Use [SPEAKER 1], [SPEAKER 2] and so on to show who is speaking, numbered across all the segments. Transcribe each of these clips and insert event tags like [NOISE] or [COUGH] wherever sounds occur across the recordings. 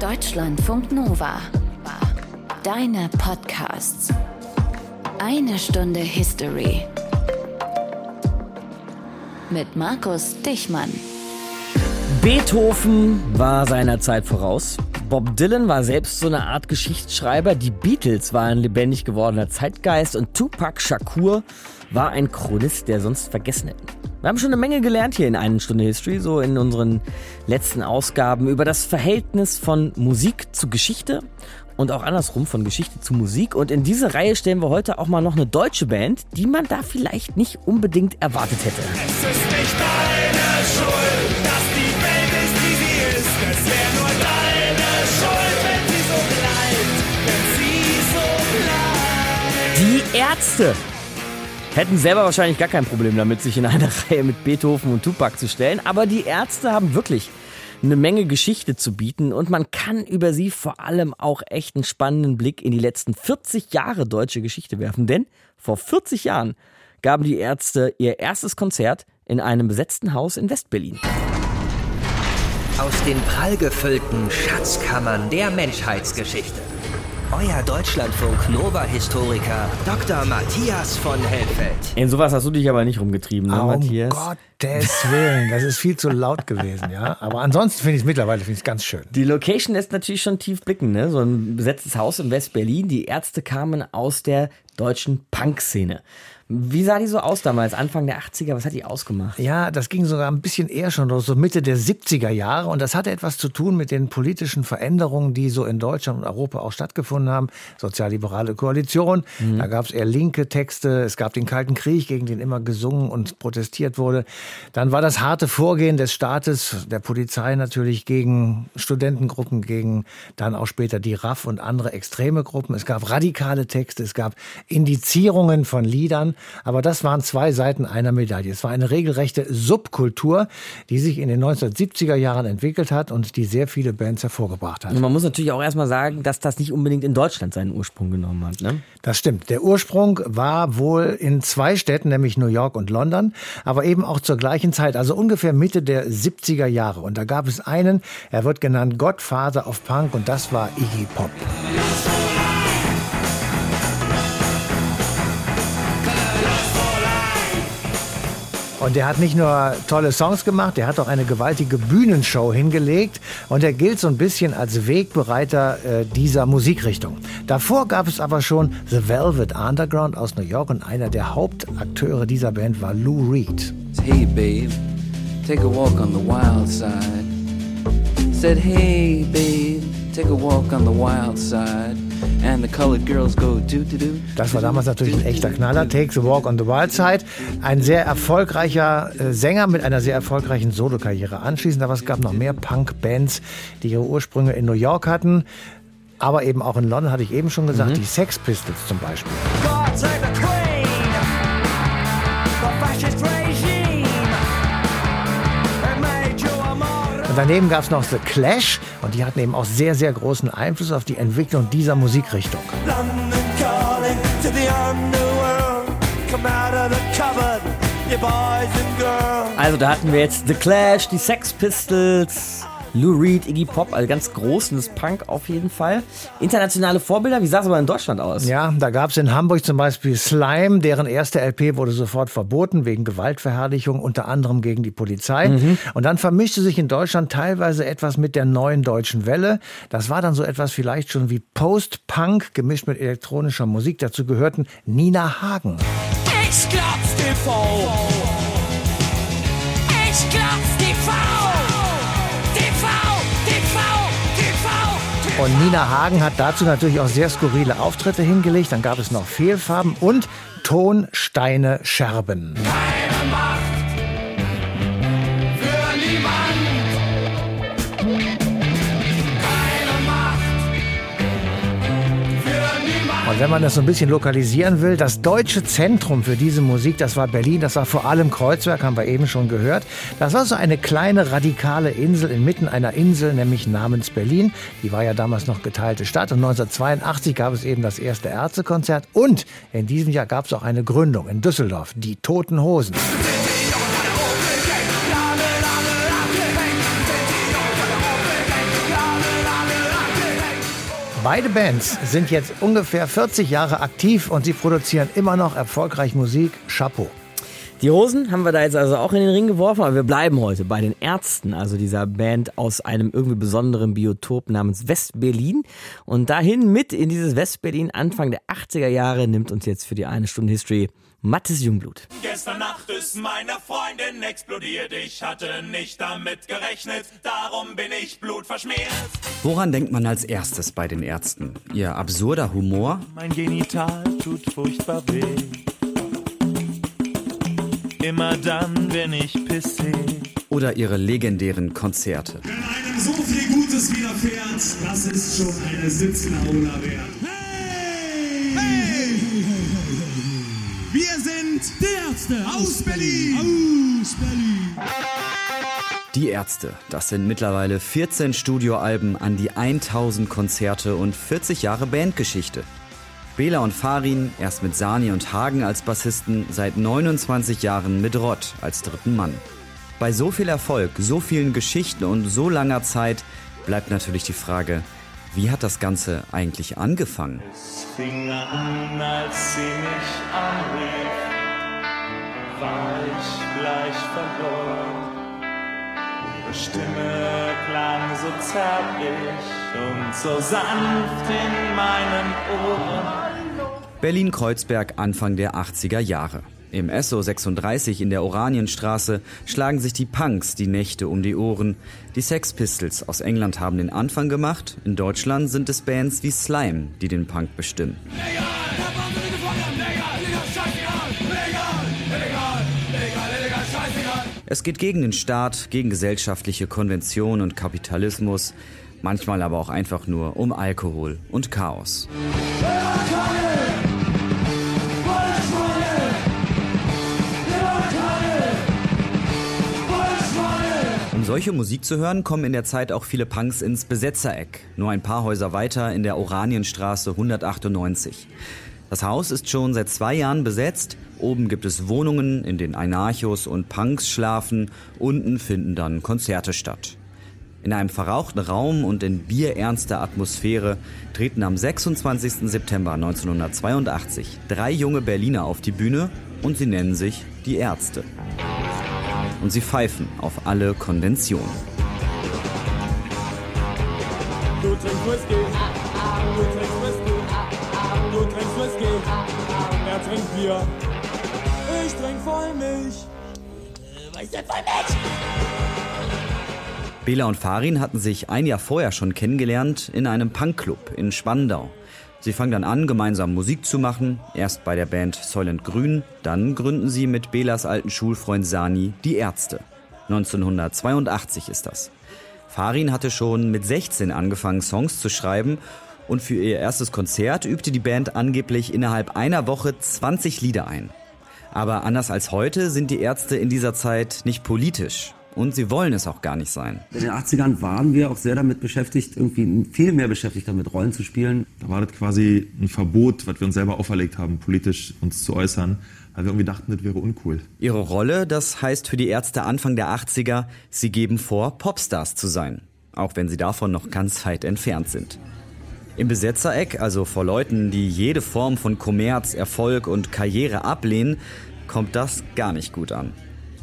[SPEAKER 1] Deutschlandfunk Nova. Deine Podcasts. Eine Stunde History. Mit Markus Dichmann.
[SPEAKER 2] Beethoven war seiner Zeit voraus. Bob Dylan war selbst so eine Art Geschichtsschreiber. Die Beatles waren lebendig gewordener Zeitgeist und Tupac Shakur war ein Chronist, der sonst vergessen hätten. Wir haben schon eine Menge gelernt hier in einer Stunde History, so in unseren letzten Ausgaben über das Verhältnis von Musik zu Geschichte und auch andersrum von Geschichte zu Musik. Und in diese Reihe stellen wir heute auch mal noch eine deutsche Band, die man da vielleicht nicht unbedingt erwartet hätte.
[SPEAKER 3] Es ist nicht deine Schuld, dass die Welt ist, wie sie ist. Es wäre nur deine Schuld, wenn sie so bleibt. Wenn sie so bleibt.
[SPEAKER 2] Die Ärzte hätten selber wahrscheinlich gar kein Problem damit, sich in eine [LAUGHS] Reihe mit Beethoven und Tupac zu stellen. Aber die Ärzte haben wirklich eine Menge Geschichte zu bieten und man kann über sie vor allem auch echt einen spannenden Blick in die letzten 40 Jahre deutsche Geschichte werfen. Denn vor 40 Jahren gaben die Ärzte ihr erstes Konzert in einem besetzten Haus in Westberlin.
[SPEAKER 4] Aus den prallgefüllten Schatzkammern der Menschheitsgeschichte. Euer Deutschlandfunk Nova-Historiker Dr. Matthias von Helfeld.
[SPEAKER 2] In sowas hast du dich aber nicht rumgetrieben, ne,
[SPEAKER 5] um
[SPEAKER 2] Matthias?
[SPEAKER 5] Gottes Willen, das ist viel zu laut gewesen, ja. Aber ansonsten finde ich es mittlerweile finde ich ganz schön.
[SPEAKER 2] Die Location lässt natürlich schon tief blicken, ne? So ein besetztes Haus in West-Berlin. Die Ärzte kamen aus der deutschen Punk-Szene. Wie sah die so aus damals, Anfang der 80er? Was hat die ausgemacht?
[SPEAKER 5] Ja, das ging sogar ein bisschen eher schon los, so Mitte der 70er Jahre. Und das hatte etwas zu tun mit den politischen Veränderungen, die so in Deutschland und Europa auch stattgefunden haben. Sozialliberale Koalition, mhm. da gab es eher linke Texte. Es gab den Kalten Krieg, gegen den immer gesungen und protestiert wurde. Dann war das harte Vorgehen des Staates, der Polizei natürlich gegen Studentengruppen, gegen dann auch später die RAF und andere extreme Gruppen. Es gab radikale Texte, es gab Indizierungen von Liedern. Aber das waren zwei Seiten einer Medaille. Es war eine regelrechte Subkultur, die sich in den 1970er Jahren entwickelt hat und die sehr viele Bands hervorgebracht hat.
[SPEAKER 2] Und man muss natürlich auch erstmal sagen, dass das nicht unbedingt in Deutschland seinen Ursprung genommen hat. Ne?
[SPEAKER 5] Das stimmt. Der Ursprung war wohl in zwei Städten, nämlich New York und London, aber eben auch zur gleichen Zeit, also ungefähr Mitte der 70er Jahre. Und da gab es einen, er wird genannt Godfather of Punk und das war Iggy Pop. Und der hat nicht nur tolle Songs gemacht, der hat auch eine gewaltige Bühnenshow hingelegt und er gilt so ein bisschen als Wegbereiter äh, dieser Musikrichtung. Davor gab es aber schon The Velvet Underground aus New York und einer der Hauptakteure dieser Band war Lou Reed.
[SPEAKER 6] Hey babe, take a walk on the wild side. Said hey babe, take a walk on the wild side. And the colored girls go do, do, do.
[SPEAKER 5] Das war damals natürlich ein echter Knaller. Take the Walk on the Wild Side. Ein sehr erfolgreicher äh, Sänger mit einer sehr erfolgreichen Solokarriere anschließend. Aber es gab noch mehr Punk-Bands, die ihre Ursprünge in New York hatten. Aber eben auch in London, hatte ich eben schon gesagt, mhm. die Sex Pistols zum Beispiel. Und daneben gab es noch The Clash und die hatten eben auch sehr, sehr großen Einfluss auf die Entwicklung dieser Musikrichtung.
[SPEAKER 2] Also da hatten wir jetzt The Clash, die Sex Pistols, Lou Reed, Iggy Pop, also ganz großes Punk auf jeden Fall. Internationale Vorbilder, wie sah es aber in Deutschland aus?
[SPEAKER 5] Ja, da gab es in Hamburg zum Beispiel Slime, deren erste LP wurde sofort verboten wegen Gewaltverherrlichung, unter anderem gegen die Polizei. Mhm. Und dann vermischte sich in Deutschland teilweise etwas mit der neuen deutschen Welle. Das war dann so etwas vielleicht schon wie Post-Punk gemischt mit elektronischer Musik. Dazu gehörten Nina Hagen.
[SPEAKER 3] Ich glaub's TV. Ich glaub's
[SPEAKER 5] Und Nina Hagen hat dazu natürlich auch sehr skurrile Auftritte hingelegt. Dann gab es noch Fehlfarben und Tonsteine Scherben.
[SPEAKER 3] Keine
[SPEAKER 5] Und wenn man das so ein bisschen lokalisieren will, das deutsche Zentrum für diese Musik, das war Berlin, das war vor allem Kreuzberg, haben wir eben schon gehört. Das war so eine kleine radikale Insel inmitten einer Insel, nämlich namens Berlin. Die war ja damals noch geteilte Stadt und 1982 gab es eben das erste Ärztekonzert und in diesem Jahr gab es auch eine Gründung in Düsseldorf, die Toten Hosen. Beide Bands sind jetzt ungefähr 40 Jahre aktiv und sie produzieren immer noch erfolgreich Musik. Chapeau.
[SPEAKER 2] Die Hosen haben wir da jetzt also auch in den Ring geworfen, aber wir bleiben heute bei den Ärzten, also dieser Band aus einem irgendwie besonderen Biotop namens West-Berlin. Und dahin mit in dieses West-Berlin Anfang der 80er Jahre nimmt uns jetzt für die eine Stunde History Mattes Jungblut.
[SPEAKER 3] Gestern Nacht ist meine Freundin explodiert. Ich hatte nicht damit gerechnet, darum bin ich blutverschmiert.
[SPEAKER 7] Woran denkt man als erstes bei den Ärzten? Ihr absurder Humor?
[SPEAKER 3] Mein Genital tut furchtbar weh. Immer dann, wenn ich pisse.
[SPEAKER 7] Oder ihre legendären Konzerte?
[SPEAKER 8] Wenn einem so viel Gutes widerfährt, das ist schon eine Sitzlaula wert. Hey! Hey! Wir sind die Ärzte aus Berlin. Aus Berlin.
[SPEAKER 7] Die Ärzte, das sind mittlerweile 14 Studioalben an die 1000 Konzerte und 40 Jahre Bandgeschichte. Bela und Farin, erst mit Sani und Hagen als Bassisten, seit 29 Jahren mit Rott als dritten Mann. Bei so viel Erfolg, so vielen Geschichten und so langer Zeit bleibt natürlich die Frage, wie hat das Ganze eigentlich angefangen?
[SPEAKER 3] Es fing an, als sie mich anrief, war ich gleich verloren. Ihre Stimme klang so zärtlich und so sanft in meinen Ohren.
[SPEAKER 7] Berlin-Kreuzberg Anfang der 80er Jahre. Im SO 36 in der Oranienstraße schlagen sich die Punks die Nächte um die Ohren. Die Sex Pistols aus England haben den Anfang gemacht. In Deutschland sind es Bands wie Slime, die den Punk bestimmen. Es geht gegen den Staat, gegen gesellschaftliche Konvention und Kapitalismus, manchmal aber auch einfach nur um Alkohol und Chaos. Um solche Musik zu hören, kommen in der Zeit auch viele Punks ins Besetzereck, nur ein paar Häuser weiter in der Oranienstraße 198. Das Haus ist schon seit zwei Jahren besetzt. Oben gibt es Wohnungen, in denen Anarchos und Punks schlafen. Unten finden dann Konzerte statt. In einem verrauchten Raum und in bierernster Atmosphäre treten am 26. September 1982 drei junge Berliner auf die Bühne und sie nennen sich die Ärzte. Und sie pfeifen auf alle Konventionen.
[SPEAKER 9] Du trinkst Whisky. Du trinkst Whisky. Du. Er trinkt Bier. Ich trink Vollmilch. Ist denn Vollmilch?
[SPEAKER 7] Bela und Farin hatten sich ein Jahr vorher schon kennengelernt in einem Punkclub in Spandau. Sie fangen dann an, gemeinsam Musik zu machen, erst bei der Band Soylent Grün, dann gründen sie mit Belas alten Schulfreund Sani die Ärzte. 1982 ist das. Farin hatte schon mit 16 angefangen, Songs zu schreiben und für ihr erstes Konzert übte die Band angeblich innerhalb einer Woche 20 Lieder ein. Aber anders als heute sind die Ärzte in dieser Zeit nicht politisch. Und sie wollen es auch gar nicht sein.
[SPEAKER 10] In den 80ern waren wir auch sehr damit beschäftigt, irgendwie viel mehr beschäftigt damit, Rollen zu spielen.
[SPEAKER 11] Da war das quasi ein Verbot, was wir uns selber auferlegt haben, politisch uns zu äußern, weil wir irgendwie dachten, das wäre uncool.
[SPEAKER 7] Ihre Rolle, das heißt für die Ärzte Anfang der 80er, sie geben vor, Popstars zu sein. Auch wenn sie davon noch ganz weit entfernt sind. Im Besetzereck, also vor Leuten, die jede Form von Kommerz, Erfolg und Karriere ablehnen, kommt das gar nicht gut an.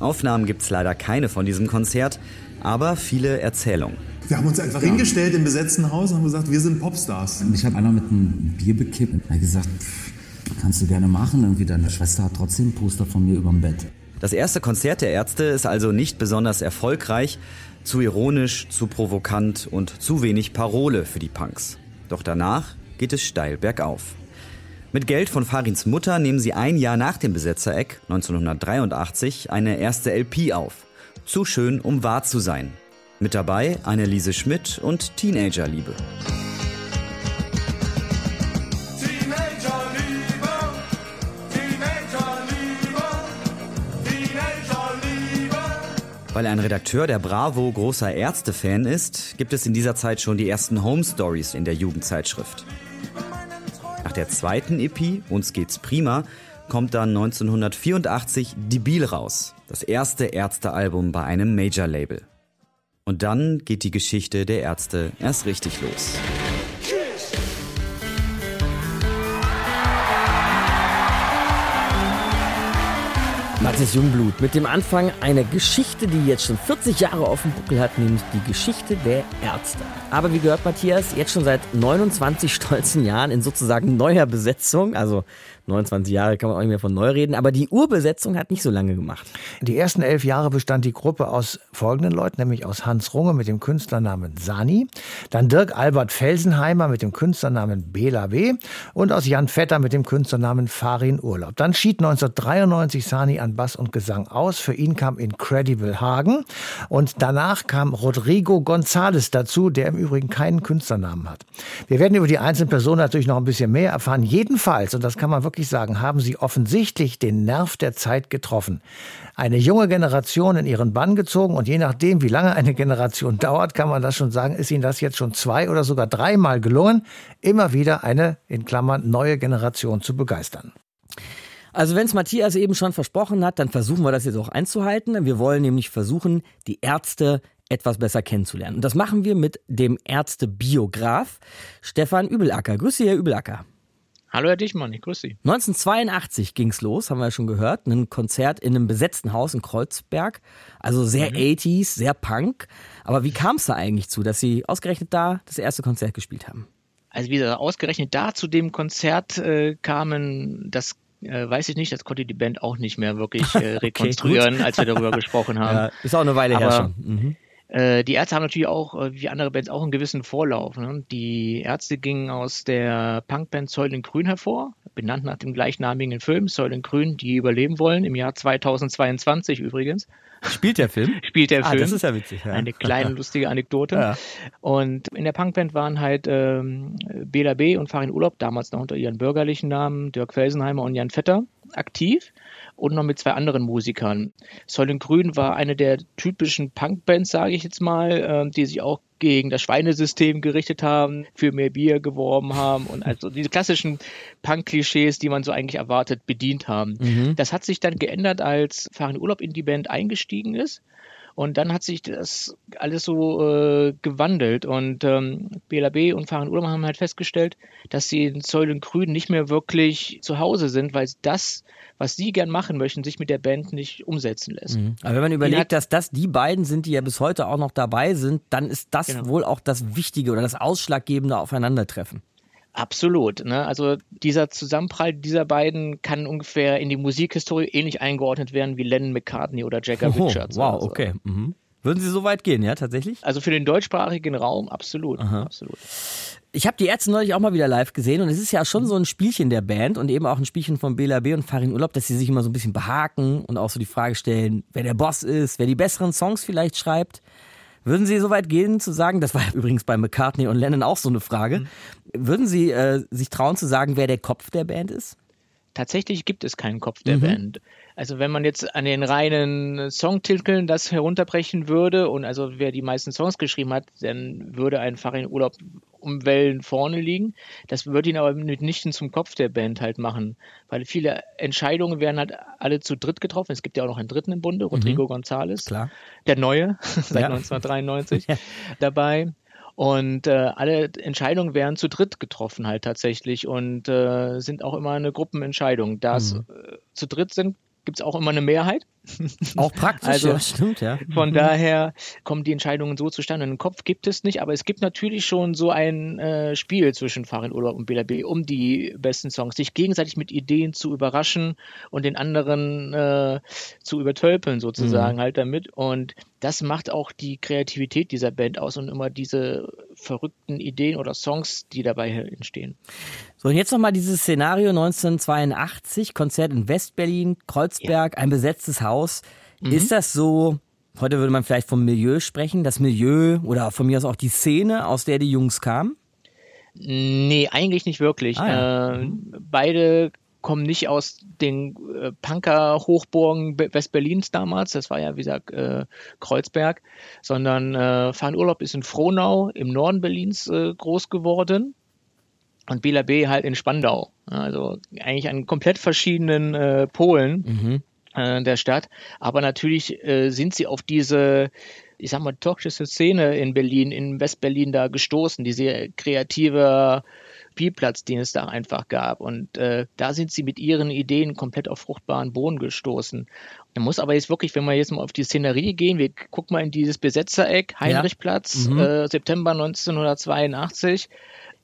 [SPEAKER 7] Aufnahmen gibt's leider keine von diesem Konzert, aber viele Erzählungen.
[SPEAKER 8] Wir haben uns einfach hingestellt im besetzten Haus und haben gesagt, wir sind Popstars.
[SPEAKER 10] Mich hat einer mit einem Bier bekippt und hat gesagt, pff, kannst du gerne machen. Irgendwie deine Schwester hat trotzdem ein Poster von mir überm Bett.
[SPEAKER 7] Das erste Konzert der Ärzte ist also nicht besonders erfolgreich, zu ironisch, zu provokant und zu wenig Parole für die Punks. Doch danach geht es steil bergauf. Mit Geld von Farins Mutter nehmen sie ein Jahr nach dem Besetzereck, 1983, eine erste LP auf. Zu schön, um wahr zu sein. Mit dabei Anneliese Schmidt und Teenagerliebe. Weil ein Redakteur der Bravo großer Ärzte-Fan ist, gibt es in dieser Zeit schon die ersten Home Stories in der Jugendzeitschrift. Nach der zweiten EP, Uns geht's prima, kommt dann 1984 Debil raus, das erste Ärztealbum bei einem Major-Label. Und dann geht die Geschichte der Ärzte erst richtig los.
[SPEAKER 2] Mathis Jungblut mit dem Anfang einer Geschichte, die jetzt schon 40 Jahre auf dem Buckel hat, nämlich die Geschichte der Ärzte. Aber wie gehört Matthias, jetzt schon seit 29 stolzen Jahren in sozusagen neuer Besetzung, also 29 Jahre kann man auch nicht mehr von neu reden, aber die Urbesetzung hat nicht so lange gemacht.
[SPEAKER 5] Die ersten elf Jahre bestand die Gruppe aus folgenden Leuten, nämlich aus Hans Runge mit dem Künstlernamen Sani, dann Dirk Albert Felsenheimer mit dem Künstlernamen Bela B. und aus Jan Vetter mit dem Künstlernamen Farin Urlaub. Dann schied 1993 Sani an Bass und Gesang aus. Für ihn kam Incredible Hagen und danach kam Rodrigo González dazu, der im Übrigen keinen Künstlernamen hat. Wir werden über die einzelnen Personen natürlich noch ein bisschen mehr erfahren. Jedenfalls, und das kann man wirklich sagen, haben sie offensichtlich den Nerv der Zeit getroffen. Eine junge Generation in ihren Bann gezogen und je nachdem, wie lange eine Generation [LAUGHS] dauert, kann man das schon sagen, ist ihnen das jetzt schon zwei oder sogar dreimal gelungen, immer wieder eine, in Klammern, neue Generation zu begeistern.
[SPEAKER 2] Also wenn es Matthias eben schon versprochen hat, dann versuchen wir das jetzt auch einzuhalten. Wir wollen nämlich versuchen, die Ärzte etwas besser kennenzulernen. Und das machen wir mit dem Ärztebiograf Stefan Übelacker. Grüße, Herr Übelacker.
[SPEAKER 12] Hallo Herr Dichmann, ich grüße Sie.
[SPEAKER 2] 1982 ging's los, haben wir ja schon gehört. Ein Konzert in einem besetzten Haus in Kreuzberg. Also sehr
[SPEAKER 12] Mhm.
[SPEAKER 2] 80s, sehr Punk. Aber wie kam es da eigentlich zu, dass Sie ausgerechnet da das erste Konzert gespielt haben?
[SPEAKER 12] Also wie gesagt, ausgerechnet da zu dem Konzert äh, kamen, das äh, weiß ich nicht, das konnte die Band auch nicht mehr wirklich äh, [LAUGHS] rekonstruieren,
[SPEAKER 2] gut.
[SPEAKER 12] als wir darüber gesprochen [LAUGHS] haben.
[SPEAKER 2] Ja, ist auch eine Weile her
[SPEAKER 12] Aber,
[SPEAKER 2] schon. Mhm.
[SPEAKER 12] Äh, die Ärzte haben natürlich auch, äh, wie andere Bands, auch einen gewissen Vorlauf. Ne? Die Ärzte gingen aus der Punkband Säulen Grün hervor, benannt nach dem gleichnamigen Film Säulen Grün, die überleben wollen, im Jahr 2022 übrigens.
[SPEAKER 2] Spielt der Film? [LAUGHS]
[SPEAKER 12] Spielt der
[SPEAKER 2] Ah,
[SPEAKER 12] Film.
[SPEAKER 2] das ist ja witzig. Ja.
[SPEAKER 12] Eine kleine [LAUGHS] lustige Anekdote.
[SPEAKER 2] Ja.
[SPEAKER 12] Und in der Punkband waren halt ähm, Bela B. und Farin Urlaub, damals noch unter ihren bürgerlichen Namen, Dirk Felsenheimer und Jan Vetter, aktiv und noch mit zwei anderen Musikern. Säulen Grün war eine der typischen Punkbands, sage ich jetzt mal, ähm, die sich auch gegen das Schweinesystem gerichtet haben, für mehr Bier geworben haben und also diese klassischen Punk-Klischees, die man so eigentlich erwartet, bedient haben.
[SPEAKER 2] Mhm.
[SPEAKER 12] Das hat sich dann geändert, als Farin Urlaub in die Band eingestiegen ist. Und dann hat sich das alles so äh, gewandelt. Und ähm, BLAB und Farin Urlaub haben halt festgestellt, dass sie in Säulen Grün nicht mehr wirklich zu Hause sind, weil das, was sie gern machen möchten, sich mit der Band nicht umsetzen lässt.
[SPEAKER 2] Mhm. Aber wenn man überlegt,
[SPEAKER 12] hat-
[SPEAKER 2] dass das die beiden sind, die ja bis heute auch noch dabei sind, dann ist das
[SPEAKER 12] Genau.
[SPEAKER 2] wohl auch das Wichtige oder das ausschlaggebende Aufeinandertreffen.
[SPEAKER 12] Absolut. Ne? Also dieser Zusammenprall dieser beiden kann ungefähr in die Musikhistorie ähnlich eingeordnet werden wie Lennon McCartney oder Jagger
[SPEAKER 2] Oh,
[SPEAKER 12] Richards.
[SPEAKER 2] wow,
[SPEAKER 12] so.
[SPEAKER 2] okay. Mhm. Würden Sie so weit gehen, ja, tatsächlich?
[SPEAKER 12] Also für den deutschsprachigen Raum absolut.
[SPEAKER 2] Aha.
[SPEAKER 12] absolut.
[SPEAKER 2] Ich habe die Ärzte neulich auch mal wieder live gesehen und es ist ja schon so ein Spielchen der Band und eben auch ein Spielchen von Bela B. und Farin Urlaub, dass sie sich immer so ein bisschen behaken und auch so die Frage stellen, wer der Boss ist, wer die besseren Songs vielleicht schreibt. Würden Sie so weit gehen zu sagen, das war [LAUGHS] übrigens bei McCartney und Lennon auch so eine Frage, würden Sie äh, sich trauen zu sagen, wer der Kopf der Band ist?
[SPEAKER 12] Tatsächlich gibt es keinen Kopf der
[SPEAKER 2] Mhm.
[SPEAKER 12] Band. Also wenn man jetzt an den reinen Songtiteln das herunterbrechen würde und also wer die meisten Songs geschrieben hat, dann würde ein Farin Urlaub um Wellen vorne liegen. Das würde ihn aber mitnichten zum Kopf der Band halt machen, weil viele Entscheidungen werden halt alle zu dritt getroffen. Es gibt ja auch noch einen dritten im Bunde, Rodrigo González,
[SPEAKER 2] Klar.
[SPEAKER 12] der Neue, [LAUGHS] seit
[SPEAKER 2] Ja.
[SPEAKER 12] 1993 [LAUGHS] dabei. Und äh, alle Entscheidungen werden zu dritt getroffen halt tatsächlich und äh, sind auch immer eine Gruppenentscheidung. Da es
[SPEAKER 2] Mhm.
[SPEAKER 12] äh, zu dritt sind, gibt es auch immer eine Mehrheit. [LAUGHS]
[SPEAKER 2] Auch praktisch,
[SPEAKER 12] Also
[SPEAKER 2] ja, stimmt, ja.
[SPEAKER 12] Von
[SPEAKER 2] Mhm.
[SPEAKER 12] daher kommen die Entscheidungen so zustande. Einen Kopf gibt es nicht, aber es gibt natürlich schon so ein äh, Spiel zwischen Farin Urlaub und BLB um die besten Songs, sich gegenseitig mit Ideen zu überraschen und den anderen äh, zu übertölpeln sozusagen
[SPEAKER 2] Mhm.
[SPEAKER 12] halt damit. Und das macht auch die Kreativität dieser Band aus und immer diese verrückten Ideen oder Songs, die dabei entstehen.
[SPEAKER 2] So, und jetzt nochmal dieses Szenario 1982, Konzert in Westberlin, Kreuzberg, ein besetztes Haus.
[SPEAKER 12] Mhm.
[SPEAKER 2] Ist das so, heute würde man vielleicht vom Milieu sprechen, das Milieu oder von mir aus auch die Szene, aus der die Jungs kamen?
[SPEAKER 12] Nee, eigentlich nicht wirklich.
[SPEAKER 2] Ah, ja.
[SPEAKER 12] äh, beide kommen nicht aus den äh, Punker-Hochburgen Be- Westberlins damals, das war ja wie gesagt äh, Kreuzberg, sondern äh, Fahren Urlaub ist in Frohnau im Norden Berlins äh, groß geworden und Bela B halt in Spandau. Also eigentlich an komplett verschiedenen äh, Polen
[SPEAKER 2] Mhm.
[SPEAKER 12] äh, der Stadt. Aber natürlich äh, sind sie auf diese, ich sag mal, toxische Szene in Berlin, in Westberlin da gestoßen, diese kreative Spielplatz, den es da einfach gab. Und äh, da sind sie mit ihren Ideen komplett auf fruchtbaren Boden gestoßen. Man muss aber jetzt wirklich, wenn wir jetzt mal auf die Szenerie gehen, wir gucken mal in dieses Besetzereck, Heinrichplatz,
[SPEAKER 2] Ja. Mhm.
[SPEAKER 12] äh, September 1982.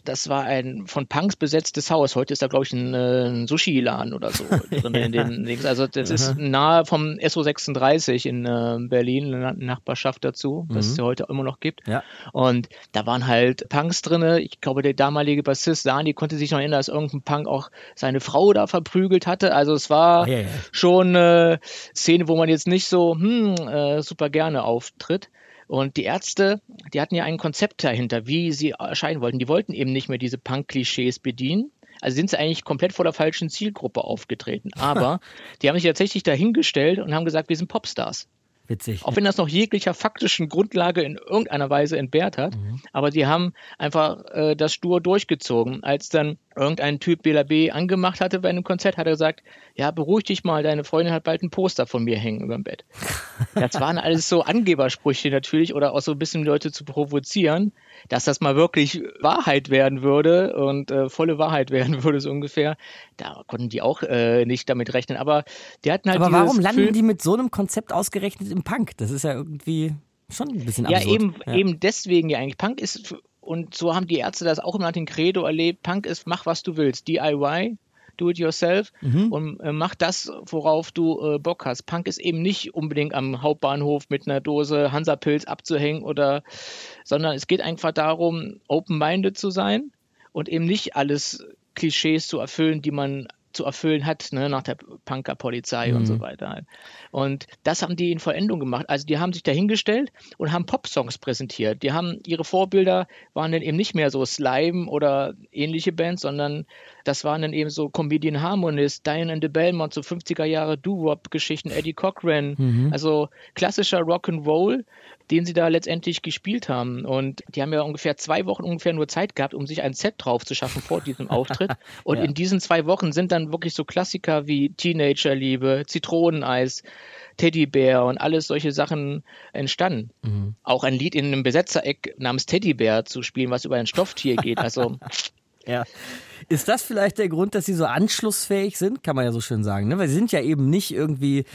[SPEAKER 12] Das war ein von Punks besetztes Haus. Heute ist da, glaube ich, ein, äh, ein Sushi-Laden oder so [LAUGHS] drin in den Dings. Also das ist
[SPEAKER 2] Aha.
[SPEAKER 12] nahe vom SO36 in äh, Berlin, eine Nachbarschaft dazu, was
[SPEAKER 2] Mhm.
[SPEAKER 12] es ja heute immer noch gibt.
[SPEAKER 2] Ja.
[SPEAKER 12] Und da waren halt Punks drinne. Ich glaube, der damalige Bassist Sani konnte sich noch erinnern, dass irgendein Punk auch seine Frau da verprügelt hatte. Also es war
[SPEAKER 2] Ja, ja.
[SPEAKER 12] schon eine Szene, wo man jetzt nicht so hm, äh, super gerne auftritt. Und die Ärzte, die hatten ja ein Konzept dahinter, wie sie erscheinen wollten. Die wollten eben nicht mehr diese Punk-Klischees bedienen. Also sind sie eigentlich komplett vor der falschen Zielgruppe aufgetreten. [LAUGHS] Aber die haben sich tatsächlich dahingestellt und haben gesagt, wir sind Popstars.
[SPEAKER 2] Witzig.
[SPEAKER 12] Auch wenn das noch jeglicher faktischen Grundlage in irgendeiner Weise entbehrt hat. Aber die haben einfach äh, das stur durchgezogen. Als dann irgendein Typ Bela B angemacht hatte bei einem Konzert, hat er gesagt, ja, beruhig dich mal, deine Freundin hat bald ein Poster von mir hängen über dem Bett. [LAUGHS] Das waren alles so Angebersprüche natürlich oder auch so ein bisschen Leute zu provozieren, dass das mal wirklich Wahrheit werden würde und äh, volle Wahrheit [LAUGHS] werden würde so ungefähr. Da konnten die auch äh, nicht damit rechnen. Aber die hatten halt
[SPEAKER 2] Aber warum landen
[SPEAKER 12] Gefühl-
[SPEAKER 2] die mit so einem Konzept ausgerechnet im Punk? Das ist ja irgendwie schon ein bisschen
[SPEAKER 12] Ja,
[SPEAKER 2] absurd.
[SPEAKER 12] eben, eben deswegen ja eigentlich. Punk ist, und so haben die Ärzte das auch immer nach dem Credo erlebt, Punk ist, mach was du willst, DIY, do it yourself
[SPEAKER 2] Mhm.
[SPEAKER 12] und äh, mach das, worauf du äh, Bock hast. Punk ist eben nicht unbedingt am Hauptbahnhof mit einer Dose Hansapilz abzuhängen oder, sondern es geht einfach darum, open-minded zu sein und eben nicht alles Klischees zu erfüllen, die man zu erfüllen hat, ne, nach der Punker-Polizei und
[SPEAKER 2] Mhm.
[SPEAKER 12] so weiter. Und das haben die in Vollendung gemacht. Also die haben sich dahingestellt und haben Pop-Songs präsentiert. Die haben ihre Vorbilder waren dann eben nicht mehr so Slime oder ähnliche Bands, sondern das waren dann eben so Comedian Harmonist, Diane and the Belmont, so 50er Jahre Doo-Wop-Geschichten, Eddie Cochran,
[SPEAKER 2] Mhm.
[SPEAKER 12] also klassischer Rock'n'Roll, den sie da letztendlich gespielt haben. Und die haben ja ungefähr zwei Wochen ungefähr nur Zeit gehabt, um sich ein Set drauf zu schaffen vor diesem [LAUGHS] Auftritt. Und
[SPEAKER 2] Ja.
[SPEAKER 12] in diesen zwei Wochen sind dann wirklich so Klassiker wie Teenagerliebe, Zitroneneis, Teddybär und alles solche Sachen entstanden.
[SPEAKER 2] Mhm.
[SPEAKER 12] Auch ein Lied in einem Besetzereck namens Teddybär zu spielen, was über ein Stofftier geht. Also [LAUGHS]
[SPEAKER 2] Ja. Ist das vielleicht der Grund, dass sie so anschlussfähig sind? Kann man ja so schön sagen. Ne? Weil sie sind ja eben nicht irgendwie,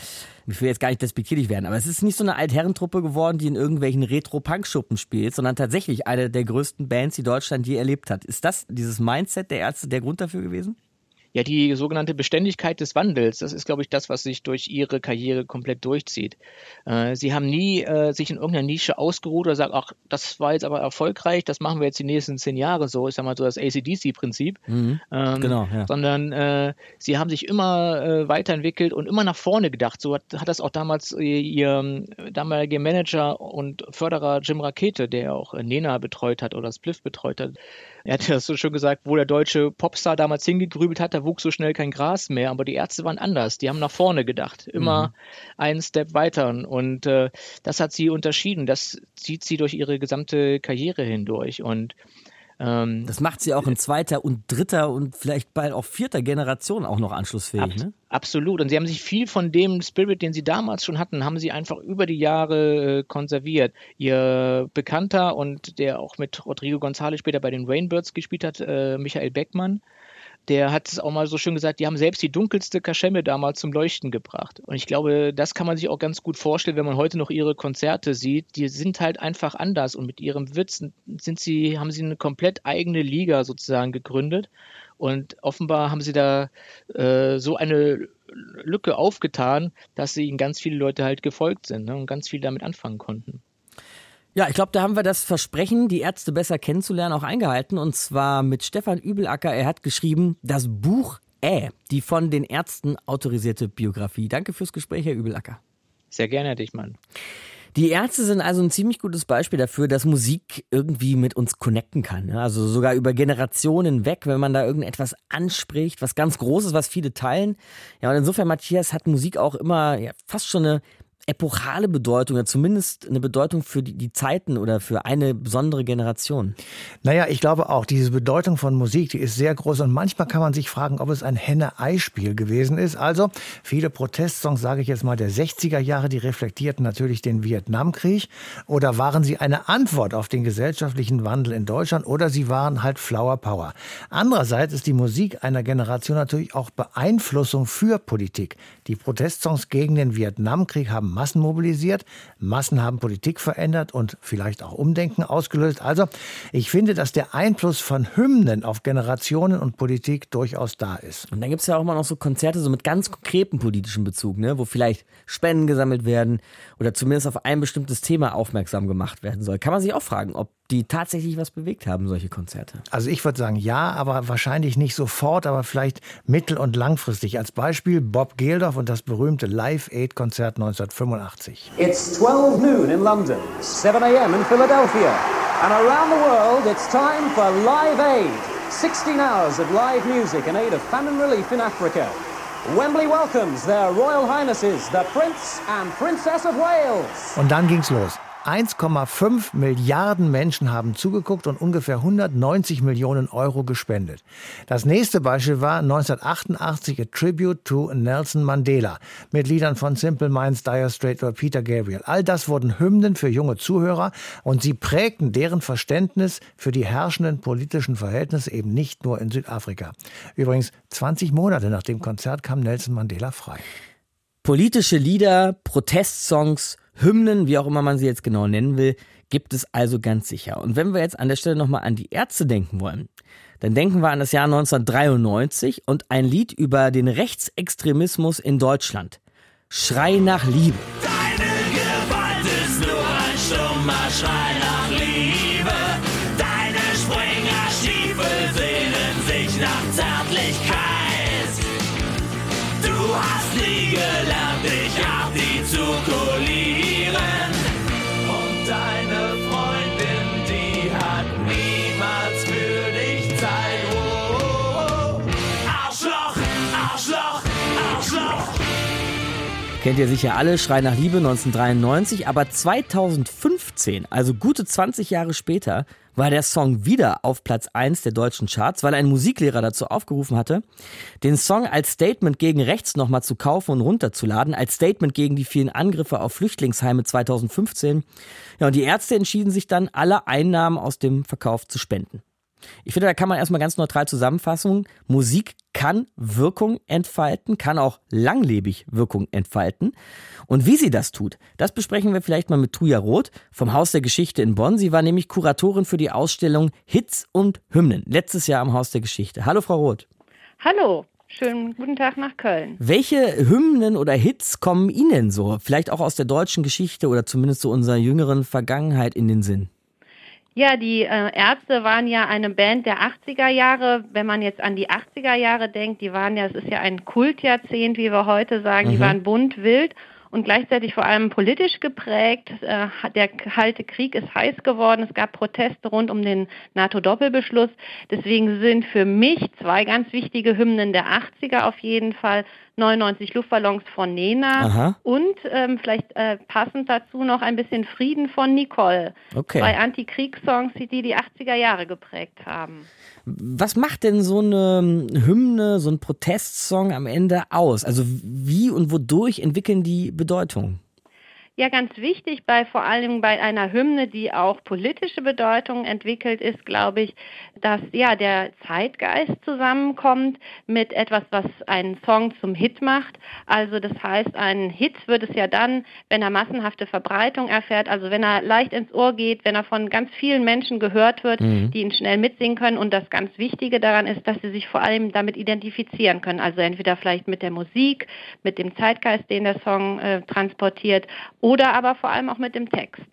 [SPEAKER 2] ich will jetzt gar nicht despektierlich werden, aber es ist nicht so eine Altherrentruppe geworden, die in irgendwelchen Retro-Punk-Schuppen spielt, sondern tatsächlich eine der größten Bands, die Deutschland je erlebt hat. Ist das dieses Mindset der Ärzte der Grund dafür gewesen?
[SPEAKER 12] Ja, die sogenannte Beständigkeit des Wandels, das ist, glaube ich, das, was sich durch ihre Karriere komplett durchzieht. Äh, sie haben nie äh, sich in irgendeiner Nische ausgeruht oder sagt, ach, das war jetzt aber erfolgreich, das machen wir jetzt die nächsten zehn Jahre so, ich sag mal so das ACDC-Prinzip.
[SPEAKER 2] Mhm.
[SPEAKER 12] Ähm,
[SPEAKER 2] Genau, ja.
[SPEAKER 12] Sondern äh, sie haben sich immer äh, weiterentwickelt und immer nach vorne gedacht. So hat, hat das auch damals ihr äh, damaliger Manager und Förderer Jim Rakete, der auch äh, Nena betreut hat oder Spliff betreut hat. Er hat ja so schön gesagt, wo der deutsche Popstar damals hingegrübelt hat, da wuchs so schnell kein Gras mehr. Aber die Ärzte waren anders. Die haben nach vorne gedacht. Immer
[SPEAKER 2] Mhm.
[SPEAKER 12] einen Step weiter. Und äh, das hat sie unterschieden. Das zieht sie durch ihre gesamte Karriere hindurch. Und ähm,
[SPEAKER 2] Das macht sie auch in zweiter und dritter und vielleicht bald auch vierter Generation auch noch anschlussfähig, ne?
[SPEAKER 12] Absolut. Und sie haben sich viel von dem Spirit, den sie damals schon hatten, haben sie einfach über die Jahre äh, konserviert. Ihr Bekannter und der auch mit Rodrigo González später bei den Rainbirds gespielt hat, äh, Michael Beckmann, der hat es auch mal so schön gesagt, die haben selbst die dunkelste Kaschemme damals zum Leuchten gebracht. Und ich glaube, das kann man sich auch ganz gut vorstellen, wenn man heute noch ihre Konzerte sieht. Die sind halt einfach anders und mit ihrem Witz sind sie, haben sie eine komplett eigene Liga sozusagen gegründet. Und offenbar haben sie da äh, so eine Lücke aufgetan, dass sie ihnen ganz viele Leute halt gefolgt sind ne, und ganz viel damit anfangen konnten.
[SPEAKER 2] Ja, ich glaube, da haben wir das Versprechen, die Ärzte besser kennenzulernen, auch eingehalten. Und zwar mit Stefan Übelacker. Er hat geschrieben, das Buch Äh, die von den Ärzten autorisierte Biografie. Danke fürs Gespräch, Herr Übelacker.
[SPEAKER 12] Sehr gerne, Herr Dichmann.
[SPEAKER 2] Die Ärzte sind also ein ziemlich gutes Beispiel dafür, dass Musik irgendwie mit uns connecten kann. ne? Also sogar über Generationen weg, wenn man da irgendetwas anspricht, was ganz Großes, was viele teilen. Ja, und insofern, Matthias, hat Musik auch immer ja, fast schon eine epochale Bedeutung oder zumindest eine Bedeutung für die, die Zeiten oder für eine besondere Generation.
[SPEAKER 5] Naja, ich glaube auch, diese Bedeutung von Musik, die ist sehr groß und manchmal kann man sich fragen, ob es ein Henne-Ei-Spiel gewesen ist. Also viele Protestsongs, sage ich jetzt mal, der 60er Jahre, die reflektierten natürlich den Vietnamkrieg oder waren sie eine Antwort auf den gesellschaftlichen Wandel in Deutschland oder sie waren halt Flower Power. Andererseits ist die Musik einer Generation natürlich auch Beeinflussung für Politik. Die Protestsongs gegen den Vietnamkrieg haben Massen mobilisiert, Massen haben Politik verändert und vielleicht auch Umdenken ausgelöst. Also ich finde, dass der Einfluss von Hymnen auf Generationen und Politik durchaus da ist.
[SPEAKER 2] Und dann gibt es ja auch immer noch so Konzerte so mit ganz konkreten politischen Bezug, ne? wo vielleicht Spenden gesammelt werden oder zumindest auf ein bestimmtes Thema aufmerksam gemacht werden soll. Kann man sich auch fragen, ob die tatsächlich was bewegt haben, solche Konzerte.
[SPEAKER 5] Also ich würde sagen ja, aber wahrscheinlich nicht sofort, aber vielleicht mittel- und langfristig. Als Beispiel Bob Geldof und das berühmte Live Aid Konzert 1985.
[SPEAKER 13] It's 12 noon in London, 7 a.m. in Philadelphia, and around the world it's time for Live Aid. 16 hours of live music in aid of famine relief in Africa. Wembley welcomes their Royal Highnesses, the Prince and Princess of Wales.
[SPEAKER 5] Und dann ging's los. 1,5 Milliarden Menschen haben zugeguckt und ungefähr 190 Millionen Euro gespendet. Das nächste Beispiel war 1988 A Tribute to Nelson Mandela mit Liedern von Simple Minds, Dire Straits oder Peter Gabriel. All das wurden Hymnen für junge Zuhörer und sie prägten deren Verständnis für die herrschenden politischen Verhältnisse eben nicht nur in Südafrika. Übrigens, 20 Monate nach dem Konzert kam Nelson Mandela frei.
[SPEAKER 2] Politische Lieder, Protestsongs, Hymnen, wie auch immer man sie jetzt genau nennen will, gibt es also ganz sicher. Und wenn wir jetzt an der Stelle nochmal an die Ärzte denken wollen, dann denken wir an das Jahr 1993 und ein Lied über den Rechtsextremismus in Deutschland. Schrei nach Liebe.
[SPEAKER 3] Deine Gewalt ist nur ein stummer Schrei nach
[SPEAKER 2] Kennt ihr sicher alle, Schrei nach Liebe 1993, aber 2015, also gute 20 Jahre später, war der Song wieder auf Platz 1 der deutschen Charts, weil ein Musiklehrer dazu aufgerufen hatte, den Song als Statement gegen rechts nochmal zu kaufen und runterzuladen, als Statement gegen die vielen Angriffe auf Flüchtlingsheime 2015. Ja, und die Ärzte entschieden sich dann, alle Einnahmen aus dem Verkauf zu spenden. Ich finde, da kann man erstmal ganz neutral zusammenfassen. Musik kann Wirkung entfalten, kann auch langlebig Wirkung entfalten. Und wie sie das tut, das besprechen wir vielleicht mal mit Tuja Roth vom Haus der Geschichte in Bonn. Sie war nämlich Kuratorin für die Ausstellung Hits und Hymnen letztes Jahr am Haus der Geschichte. Hallo, Frau Roth.
[SPEAKER 14] Hallo, schönen guten Tag nach Köln.
[SPEAKER 2] Welche Hymnen oder Hits kommen Ihnen so, vielleicht auch aus der deutschen Geschichte oder zumindest so unserer jüngeren Vergangenheit in den Sinn?
[SPEAKER 14] Ja, die äh, Ärzte waren ja eine Band der 80er Jahre. Wenn man jetzt an die 80er Jahre denkt, die waren ja, es ist ja ein Kultjahrzehnt, wie wir heute sagen, die
[SPEAKER 15] Mhm.
[SPEAKER 14] waren bunt, wild und gleichzeitig vor allem politisch geprägt. Äh, der Kalte Krieg ist heiß geworden. Es gab Proteste rund um den NATO-Doppelbeschluss. Deswegen sind für mich zwei ganz wichtige Hymnen der 80er auf jeden Fall 99 Luftballons von Nena
[SPEAKER 2] Aha.
[SPEAKER 14] und ähm, vielleicht äh, passend dazu noch ein bisschen Frieden von Nicole.
[SPEAKER 2] Okay.
[SPEAKER 14] Zwei Antikriegssongs, die die 80er Jahre geprägt haben.
[SPEAKER 2] Was macht denn so eine Hymne, so ein Protestsong am Ende aus? Also wie und wodurch entwickeln die Bedeutung?
[SPEAKER 14] Ja, ganz wichtig bei vor allem bei einer Hymne, die auch politische Bedeutung entwickelt, ist, glaube ich, dass ja der Zeitgeist zusammenkommt mit etwas, was einen Song zum Hit macht. Also das heißt, ein Hit wird es ja dann, wenn er massenhafte Verbreitung erfährt, also wenn er leicht ins Ohr geht, wenn er von ganz vielen Menschen gehört wird,
[SPEAKER 15] Mhm.
[SPEAKER 14] die ihn schnell mitsingen können. Und das ganz Wichtige daran ist, dass sie sich vor allem damit identifizieren können. Also entweder vielleicht mit der Musik, mit dem Zeitgeist, den der Song äh, transportiert, oder aber vor allem auch mit dem Text.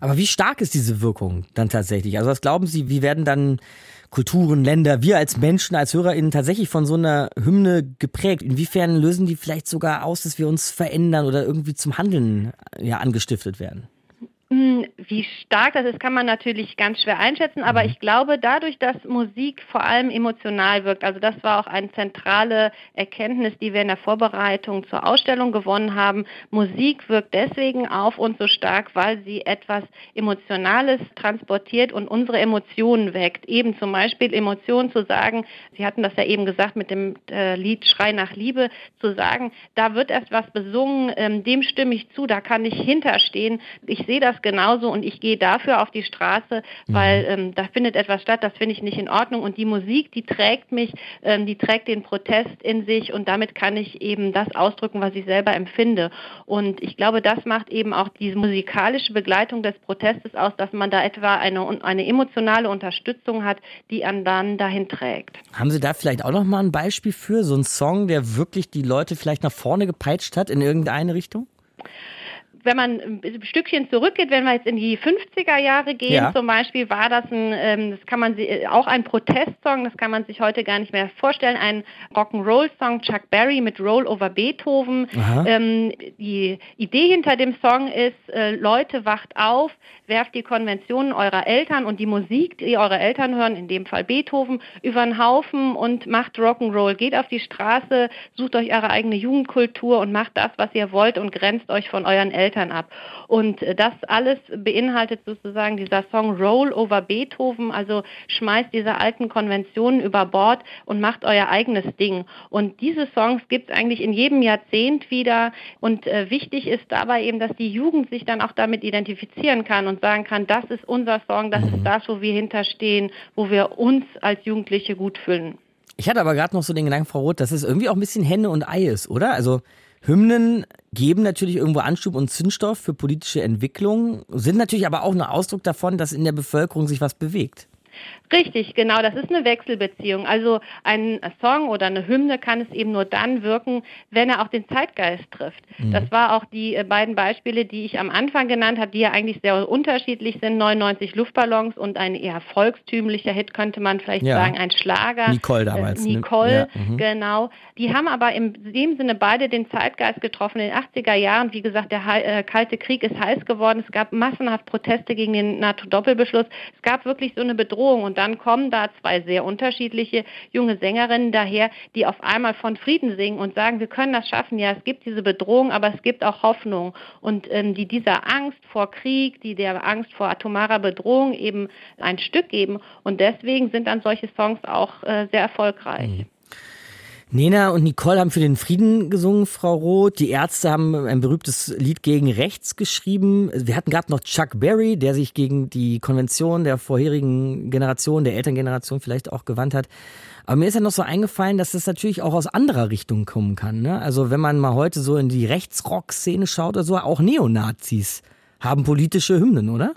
[SPEAKER 2] Aber wie stark ist diese Wirkung dann tatsächlich? Also was glauben Sie, wie werden dann Kulturen, Länder, wir als Menschen, als HörerInnen tatsächlich von so einer Hymne geprägt? Inwiefern lösen die vielleicht sogar aus, dass wir uns verändern oder irgendwie zum Handeln ja, angestiftet werden?
[SPEAKER 14] Hm, Wie stark das ist, kann man natürlich ganz schwer einschätzen, aber
[SPEAKER 2] Mhm.
[SPEAKER 14] ich glaube, dadurch, dass Musik vor allem emotional wirkt, also das war auch eine zentrale Erkenntnis, die wir in der Vorbereitung zur Ausstellung gewonnen haben. Musik wirkt deswegen auf uns so stark, weil sie etwas Emotionales transportiert und unsere Emotionen weckt. Eben zum Beispiel Emotionen zu sagen, Sie hatten das ja eben gesagt mit dem äh, Lied Schrei nach Liebe, zu sagen, da wird erst was besungen, ähm, dem stimme ich zu, da kann ich hinterstehen. Ich sehe das genauso und ich gehe dafür auf die Straße, weil ähm, da findet etwas statt, das finde ich nicht in Ordnung. Und die Musik, die trägt mich, ähm, die trägt den Protest in sich und damit kann ich eben das ausdrücken, was ich selber empfinde. Und ich glaube, das macht eben auch diese musikalische Begleitung des Protestes aus, dass man da etwa eine, eine emotionale Unterstützung hat, die einen dann dahin trägt.
[SPEAKER 2] Haben Sie da vielleicht auch noch mal ein Beispiel für so einen Song, der wirklich die Leute vielleicht nach vorne gepeitscht hat in irgendeine Richtung?
[SPEAKER 14] Wenn man ein Stückchen zurückgeht, wenn wir jetzt in die 50er Jahre gehen,
[SPEAKER 2] Ja.
[SPEAKER 14] zum Beispiel, war das ein, ähm, das kann man si- auch ein Protestsong, das kann man sich heute gar nicht mehr vorstellen, ein Rock'n'Roll-Song, Chuck Berry mit Roll over Beethoven. Ähm, die Idee hinter dem Song ist, äh, Leute, wacht auf, werft die Konventionen eurer Eltern und die Musik, die eure Eltern hören, in dem Fall Beethoven, über den Haufen und macht Rock'n'Roll. Geht auf die Straße, sucht euch eure eigene Jugendkultur und macht das, was ihr wollt und grenzt euch von euren Eltern ab. Und äh, das alles beinhaltet sozusagen dieser Song Roll over Beethoven, also schmeißt diese alten Konventionen über Bord und macht euer eigenes Ding. Und diese Songs gibt es eigentlich in jedem Jahrzehnt wieder. Und äh, wichtig ist dabei eben, dass die Jugend sich dann auch damit identifizieren kann und sagen kann, das ist unser Song, das ist das, wo wir hinterstehen, wo wir uns als Jugendliche gut fühlen.
[SPEAKER 2] Ich hatte aber gerade noch so den Gedanken, Frau Roth, dass es irgendwie auch ein bisschen Henne und Ei ist, oder? Also Hymnen geben natürlich irgendwo Anschub und Zündstoff für politische Entwicklung, sind natürlich aber auch ein Ausdruck davon, dass in der Bevölkerung sich was bewegt.
[SPEAKER 14] Richtig, genau, das ist eine Wechselbeziehung. Also ein Song oder eine Hymne kann es eben nur dann wirken, wenn er auch den Zeitgeist trifft.
[SPEAKER 15] Mhm.
[SPEAKER 14] Das war auch die äh, beiden Beispiele, die ich am Anfang genannt habe, die ja eigentlich sehr unterschiedlich sind. 99 Luftballons und ein eher volkstümlicher Hit könnte man vielleicht
[SPEAKER 2] Ja.
[SPEAKER 14] sagen, ein Schlager.
[SPEAKER 2] Nicole damals,
[SPEAKER 14] Äh? Nicole,
[SPEAKER 2] Ja, mhm.
[SPEAKER 14] genau. Die haben aber in dem Sinne beide den Zeitgeist getroffen. In den 80er Jahren, wie gesagt, der äh, Kalte Krieg ist heiß geworden. Es gab massenhaft Proteste gegen den NATO-Doppelbeschluss. Es gab wirklich so eine Bedrohung. Und dann kommen da zwei sehr unterschiedliche junge Sängerinnen daher, die auf einmal von Frieden singen und sagen, wir können das schaffen. Ja, es gibt diese Bedrohung, aber es gibt auch Hoffnung. Und ähm, die dieser Angst vor Krieg, die der Angst vor atomarer Bedrohung eben ein Stück geben. Und deswegen sind dann solche Songs auch äh, sehr erfolgreich.
[SPEAKER 2] Nena und Nicole haben für den Frieden gesungen, Frau Roth. Die Ärzte haben ein berühmtes Lied gegen rechts geschrieben. Wir hatten gerade noch Chuck Berry, der sich gegen die Konvention der vorherigen Generation, der Elterngeneration vielleicht auch gewandt hat. Aber mir ist ja noch so eingefallen, dass das natürlich auch aus anderer Richtung kommen kann. Ne? Also wenn man mal heute so in die Rechtsrock-Szene schaut oder so, auch Neonazis haben politische Hymnen, oder?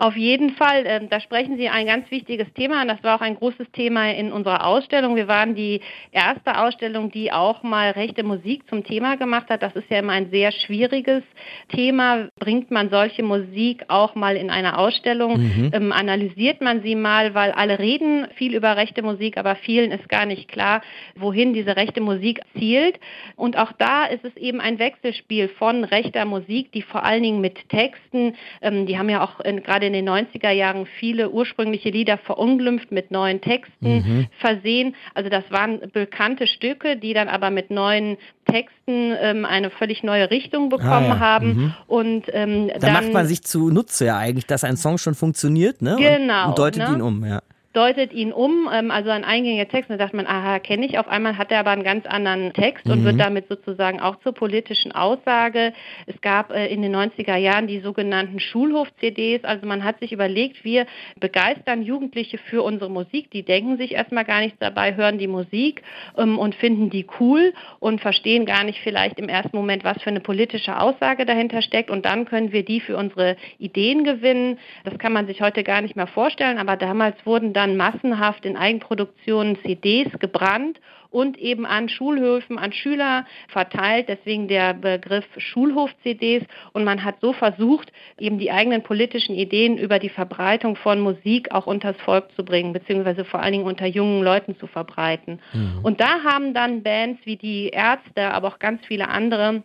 [SPEAKER 14] Auf jeden Fall, ähm, da sprechen Sie ein ganz wichtiges Thema an. Das war auch ein großes Thema in unserer Ausstellung. Wir waren die erste Ausstellung, die auch mal rechte Musik zum Thema gemacht hat. Das ist ja immer ein sehr schwieriges Thema. Bringt man solche Musik auch mal in eine Ausstellung?
[SPEAKER 15] Mhm.
[SPEAKER 14] Ähm, analysiert man sie mal, weil alle reden viel über rechte Musik, aber vielen ist gar nicht klar, wohin diese rechte Musik zielt. Und auch da ist es eben ein Wechselspiel von rechter Musik, die vor allen Dingen mit Texten, ähm, die haben ja auch in, gerade in den 90er Jahren viele ursprüngliche Lieder verunglimpft mit neuen Texten
[SPEAKER 15] Mhm.
[SPEAKER 14] versehen. Also das waren bekannte Stücke, die dann aber mit neuen Texten ähm, eine völlig neue Richtung bekommen
[SPEAKER 2] Ah, ja.
[SPEAKER 14] haben.
[SPEAKER 2] Mhm.
[SPEAKER 14] Und ähm,
[SPEAKER 2] Da
[SPEAKER 14] dann
[SPEAKER 2] macht man sich zunutze ja eigentlich, dass ein Song schon funktioniert, ne? Und-
[SPEAKER 14] Genau,
[SPEAKER 2] Und deutet
[SPEAKER 14] ne?
[SPEAKER 2] ihn um, ja.
[SPEAKER 14] Deutet ihn um, ähm, also ein eingängiger Text, und da dachte man, aha, kenne ich. Auf einmal hat er aber einen ganz anderen Text und
[SPEAKER 15] Mhm.
[SPEAKER 14] wird damit sozusagen auch zur politischen Aussage. Es gab äh, in den 90er Jahren die sogenannten Schulhof-CDs, also man hat sich überlegt, wir begeistern Jugendliche für unsere Musik, die denken sich erstmal gar nichts dabei, hören die Musik ähm, und finden die cool und verstehen gar nicht vielleicht im ersten Moment, was für eine politische Aussage dahinter steckt und dann können wir die für unsere Ideen gewinnen. Das kann man sich heute gar nicht mehr vorstellen, aber damals wurden dann massenhaft in Eigenproduktionen CDs gebrannt und eben an Schulhöfen, an Schüler verteilt. Deswegen der Begriff Schulhof-CDs. Und man hat so versucht, eben die eigenen politischen Ideen über die Verbreitung von Musik auch unters Volk zu bringen, beziehungsweise vor allen Dingen unter jungen Leuten zu verbreiten. Und da haben dann Bands wie die Ärzte, aber auch ganz viele andere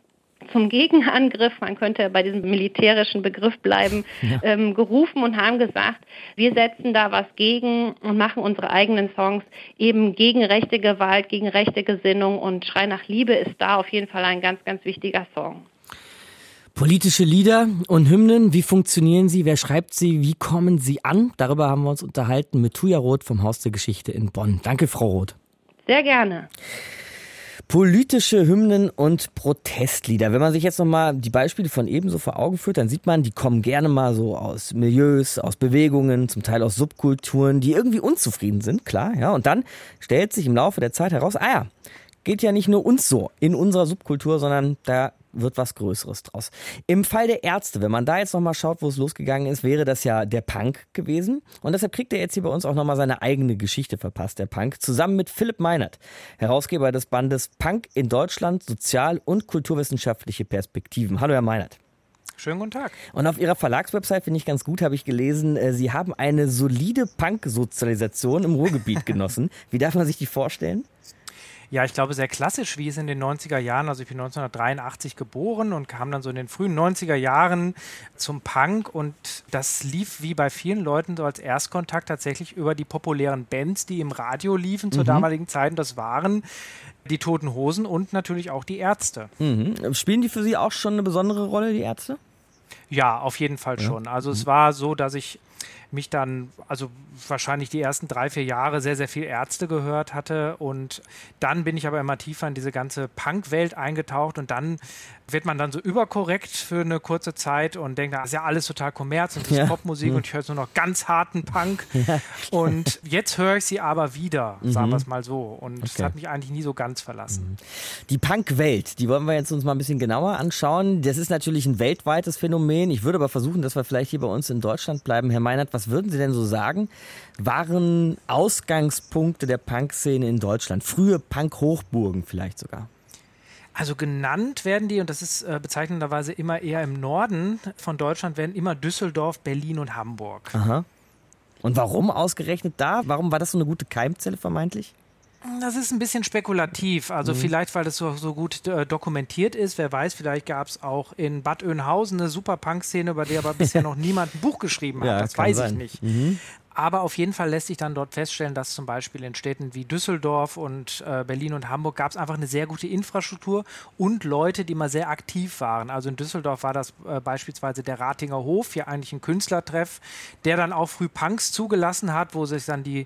[SPEAKER 14] zum Gegenangriff, man könnte bei diesem militärischen Begriff bleiben, ja. ähm, gerufen und haben gesagt, wir setzen da was gegen und machen unsere eigenen Songs eben gegen rechte Gewalt, gegen rechte Gesinnung und Schrei nach Liebe ist da auf jeden Fall ein ganz, ganz wichtiger Song.
[SPEAKER 2] Politische Lieder und Hymnen, wie funktionieren sie? Wer schreibt sie? Wie kommen sie an? Darüber haben wir uns unterhalten mit Tuja Roth vom Haus der Geschichte in Bonn. Danke, Frau Roth.
[SPEAKER 14] Sehr gerne.
[SPEAKER 2] Politische Hymnen und Protestlieder. Wenn man sich jetzt nochmal die Beispiele von ebenso vor Augen führt, dann sieht man, die kommen gerne mal so aus Milieus, aus Bewegungen, zum Teil aus Subkulturen, die irgendwie unzufrieden sind, klar, ja. Und dann stellt sich im Laufe der Zeit heraus, ah ja, geht ja nicht nur uns so in unserer Subkultur, sondern da wird was Größeres draus. Im Fall der Ärzte, wenn man da jetzt nochmal schaut, wo es losgegangen ist, wäre das ja der Punk gewesen. Und deshalb kriegt er jetzt hier bei uns auch nochmal seine eigene Geschichte verpasst, der Punk, zusammen mit Philipp Meinert, Herausgeber des Bandes Punk in Deutschland, sozial- und kulturwissenschaftliche Perspektiven. Hallo, Herr Meinert.
[SPEAKER 15] Schönen guten Tag.
[SPEAKER 2] Und auf Ihrer Verlagswebsite finde ich ganz gut, habe ich gelesen, äh, Sie haben eine solide Punk-Sozialisation im Ruhrgebiet genossen. Wie darf man sich die vorstellen?
[SPEAKER 15] Ja, ich glaube, sehr klassisch, wie es in den 90er Jahren, also ich bin 1983 geboren und kam dann so in den frühen 90er Jahren zum Punk und das lief wie bei vielen Leuten so als Erstkontakt tatsächlich über die populären Bands, die im Radio liefen zur mhm. damaligen Zeit. Und das waren die Toten Hosen und natürlich auch die Ärzte.
[SPEAKER 2] Mhm. Spielen die für Sie auch schon eine besondere Rolle, die Ärzte?
[SPEAKER 15] Ja, auf jeden Fall ja. schon. Also mhm. es war so, dass ich mich dann, also wahrscheinlich die ersten drei, vier Jahre sehr, sehr viel Ärzte gehört hatte. Und dann bin ich aber immer tiefer in diese ganze Punk-Welt eingetaucht und dann wird man dann so überkorrekt für eine kurze Zeit und denkt, das ist ja alles total Kommerz und das ist ja. Popmusik mhm. und ich höre nur noch ganz harten Punk. [LAUGHS] Ja. Und jetzt höre ich sie aber wieder, mhm. sagen wir es mal so. Und es okay. hat mich eigentlich nie so ganz verlassen. Mhm.
[SPEAKER 2] Die Punk-Welt, die wollen wir jetzt uns mal ein bisschen genauer anschauen. Das ist natürlich ein weltweites Phänomen. Ich würde aber versuchen, dass wir vielleicht hier bei uns in Deutschland bleiben. Herr Meinert, was würden Sie denn so sagen? Waren Ausgangspunkte der Punk-Szene in Deutschland? Frühe Punk-Hochburgen vielleicht sogar?
[SPEAKER 15] Also genannt werden die, und das ist äh, bezeichnenderweise immer eher im Norden von Deutschland, werden immer Düsseldorf, Berlin und Hamburg.
[SPEAKER 2] Aha. Und warum ausgerechnet da? Warum war das so eine gute Keimzelle vermeintlich?
[SPEAKER 15] Das ist ein bisschen spekulativ. Also mhm. vielleicht, weil das so, so gut äh, dokumentiert ist. Wer weiß, vielleicht gab es auch in Bad Oeynhausen eine super Punk-Szene, über die aber bisher noch [LAUGHS] niemand ein Buch geschrieben hat. Ja, das weiß sein. ich nicht. Mhm. Aber auf jeden Fall lässt sich dann dort feststellen, dass zum Beispiel in Städten wie Düsseldorf und äh, Berlin und Hamburg gab es einfach eine sehr gute Infrastruktur und Leute, die mal sehr aktiv waren. Also in Düsseldorf war das äh, beispielsweise der Ratinger Hof, hier eigentlich ein Künstlertreff, der dann auch früh Punks zugelassen hat, wo sich dann die